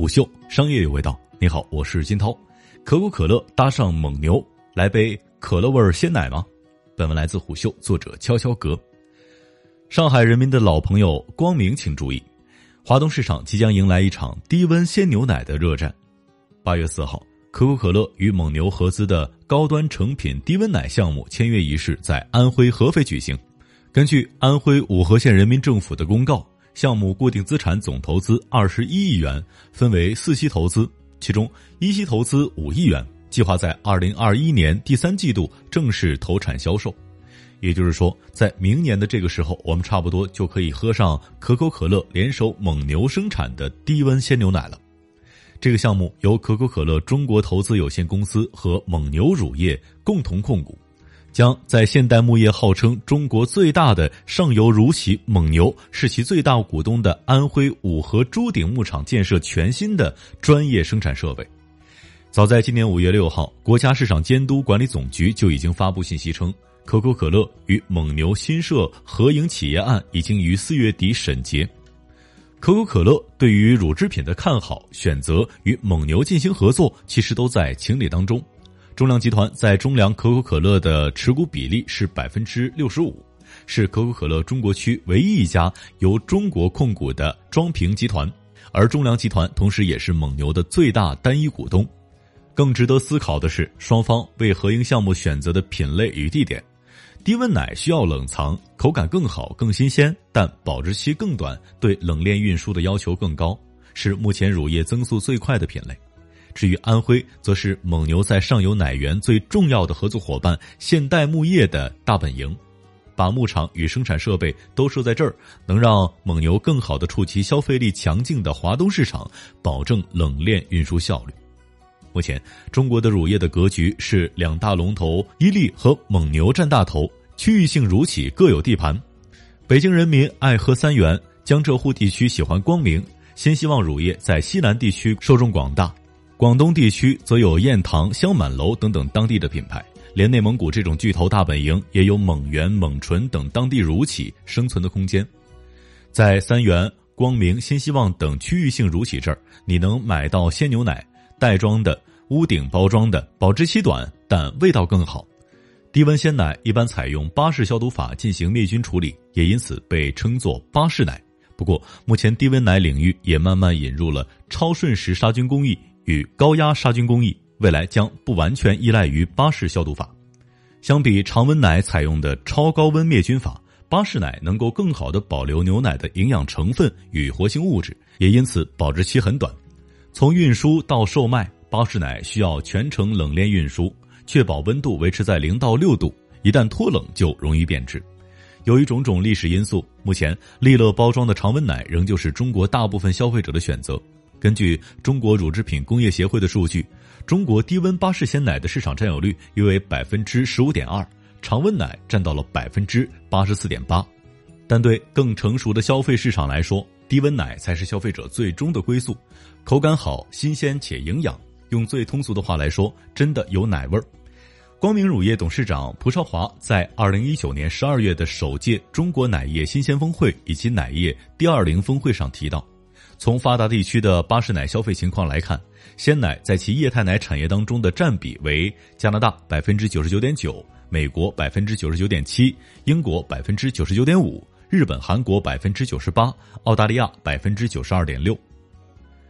虎嗅商业有味道。你好，我是金涛。可口可乐搭上蒙牛，来杯可乐味鲜奶吗？本文来自虎嗅，作者悄悄格。上海人民的老朋友光明，请注意，华东市场即将迎来一场低温鲜牛奶的热战。八月四号，可口可乐与蒙牛合资的高端成品低温奶项目签约仪式在安徽合肥举行。根据安徽五河县人民政府的公告。项目固定资产总投资二十一亿元，分为四期投资，其中一期投资五亿元，计划在二零二一年第三季度正式投产销售。也就是说，在明年的这个时候，我们差不多就可以喝上可口可乐联手蒙牛生产的低温鲜牛奶了。这个项目由可口可乐中国投资有限公司和蒙牛乳业共同控股。将在现代牧业号称中国最大的上游乳企蒙牛是其最大股东的安徽五河朱顶牧场建设全新的专业生产设备。早在今年五月六号，国家市场监督管理总局就已经发布信息称，可口可乐与蒙牛新设合营企业案已经于四月底审结。可口可乐对于乳制品的看好，选择与蒙牛进行合作，其实都在情理当中。中粮集团在中粮可口可乐的持股比例是百分之六十五，是可口可乐中国区唯一一家由中国控股的装瓶集团，而中粮集团同时也是蒙牛的最大单一股东。更值得思考的是，双方为合营项目选择的品类与地点。低温奶需要冷藏，口感更好、更新鲜，但保质期更短，对冷链运输的要求更高，是目前乳业增速最快的品类。至于安徽，则是蒙牛在上游奶源最重要的合作伙伴现代牧业的大本营，把牧场与生产设备都设在这儿，能让蒙牛更好的触及消费力强劲的华东市场，保证冷链运输效率。目前，中国的乳业的格局是两大龙头伊利和蒙牛占大头，区域性乳企各有地盘。北京人民爱喝三元，江浙沪地区喜欢光明，新希望乳业在西南地区受众广大。广东地区则有燕塘、香满楼等等当地的品牌，连内蒙古这种巨头大本营也有蒙元、蒙纯等当地乳企生存的空间。在三元、光明、新希望等区域性乳企这儿，你能买到鲜牛奶，袋装的、屋顶包装的，保质期短，但味道更好。低温鲜奶一般采用巴氏消毒法进行灭菌处理，也因此被称作巴氏奶。不过，目前低温奶领域也慢慢引入了超瞬时杀菌工艺。与高压杀菌工艺，未来将不完全依赖于巴氏消毒法。相比常温奶采用的超高温灭菌法，巴氏奶能够更好的保留牛奶的营养成分与活性物质，也因此保质期很短。从运输到售卖，巴氏奶需要全程冷链运输，确保温度维持在零到六度，一旦脱冷就容易变质。由于种种历史因素，目前利乐包装的常温奶仍旧是中国大部分消费者的选择。根据中国乳制品工业协会的数据，中国低温巴氏鲜奶的市场占有率约为百分之十五点二，常温奶占到了百分之八十四点八。但对更成熟的消费市场来说，低温奶才是消费者最终的归宿，口感好、新鲜且营养。用最通俗的话来说，真的有奶味儿。光明乳业董事长蒲少华在二零一九年十二月的首届中国奶业新鲜峰会以及奶业第二零峰会上提到。从发达地区的巴氏奶消费情况来看，鲜奶在其液态奶产业当中的占比为加拿大百分之九十九点九，美国百分之九十九点七，英国百分之九十九点五，日本、韩国百分之九十八，澳大利亚百分之九十二点六。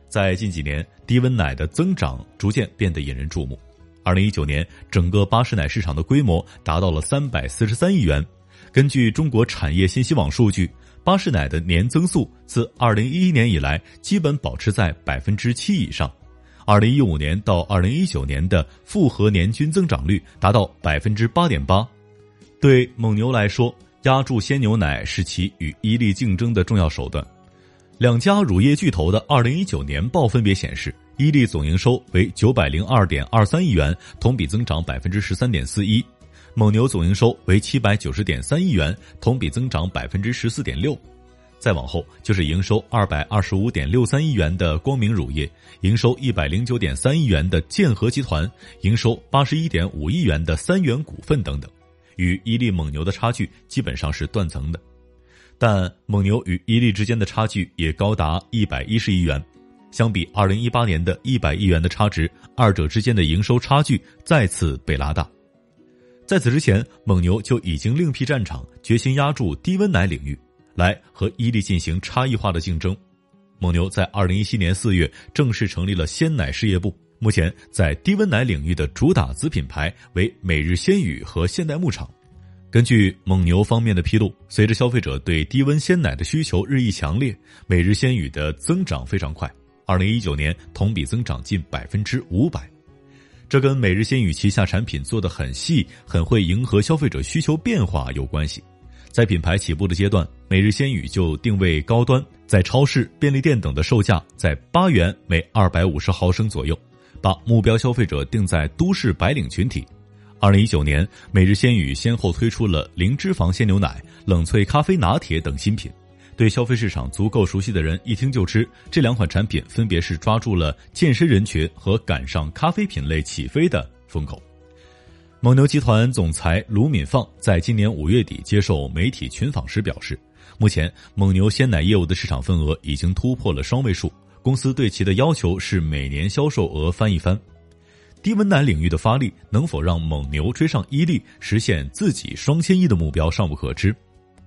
在近几年，低温奶的增长逐渐变得引人注目。二零一九年，整个巴氏奶市场的规模达到了三百四十三亿元。根据中国产业信息网数据。巴氏奶的年增速自二零一一年以来基本保持在百分之七以上，二零一五年到二零一九年的复合年均增长率达到百分之八点八。对蒙牛来说，压住鲜牛奶是其与伊利竞争的重要手段。两家乳业巨头的二零一九年报分别显示，伊利总营收为九百零二点二三亿元，同比增长百分之十三点四一。蒙牛总营收为七百九十点三亿元，同比增长百分之十四点六。再往后就是营收二百二十五点六三亿元的光明乳业，营收一百零九点三亿元的建和集团，营收八十一点五亿元的三元股份等等。与伊利、蒙牛的差距基本上是断层的，但蒙牛与伊利之间的差距也高达一百一十亿元。相比二零一八年的一百亿元的差值，二者之间的营收差距再次被拉大。在此之前，蒙牛就已经另辟战场，决心压住低温奶领域，来和伊利进行差异化的竞争。蒙牛在二零一七年四月正式成立了鲜奶事业部，目前在低温奶领域的主打子品牌为每日鲜语和现代牧场。根据蒙牛方面的披露，随着消费者对低温鲜奶的需求日益强烈，每日鲜语的增长非常快。二零一九年同比增长近百分之五百，这跟每日鲜语旗下产品做得很细、很会迎合消费者需求变化有关系。在品牌起步的阶段，每日鲜语就定位高端，在超市、便利店等的售价在八元每二百五十毫升左右，把目标消费者定在都市白领群体。二零一九年，每日鲜语先后推出了零脂肪鲜牛奶、冷萃咖啡拿铁等新品。对消费市场足够熟悉的人一听就知，这两款产品分别是抓住了健身人群和赶上咖啡品类起飞的风口。蒙牛集团总裁卢敏放在今年五月底接受媒体群访时表示，目前蒙牛鲜奶业务的市场份额已经突破了双位数，公司对其的要求是每年销售额翻一番。低温奶领域的发力能否让蒙牛追上伊利，实现自己双千亿的目标尚不可知。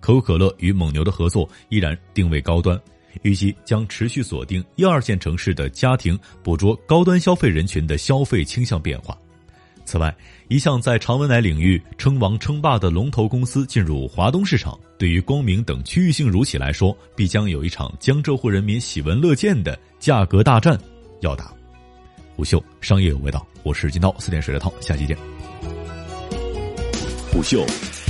可口可乐与蒙牛的合作依然定位高端，预计将持续锁定一二线城市的家庭，捕捉高端消费人群的消费倾向变化。此外，一向在常温奶领域称王称霸的龙头公司进入华东市场，对于光明等区域性乳企来说，必将有一场江浙沪人民喜闻乐见的价格大战要打。虎嗅商业有味道，我是金涛，四点水的涛，下期见。虎嗅。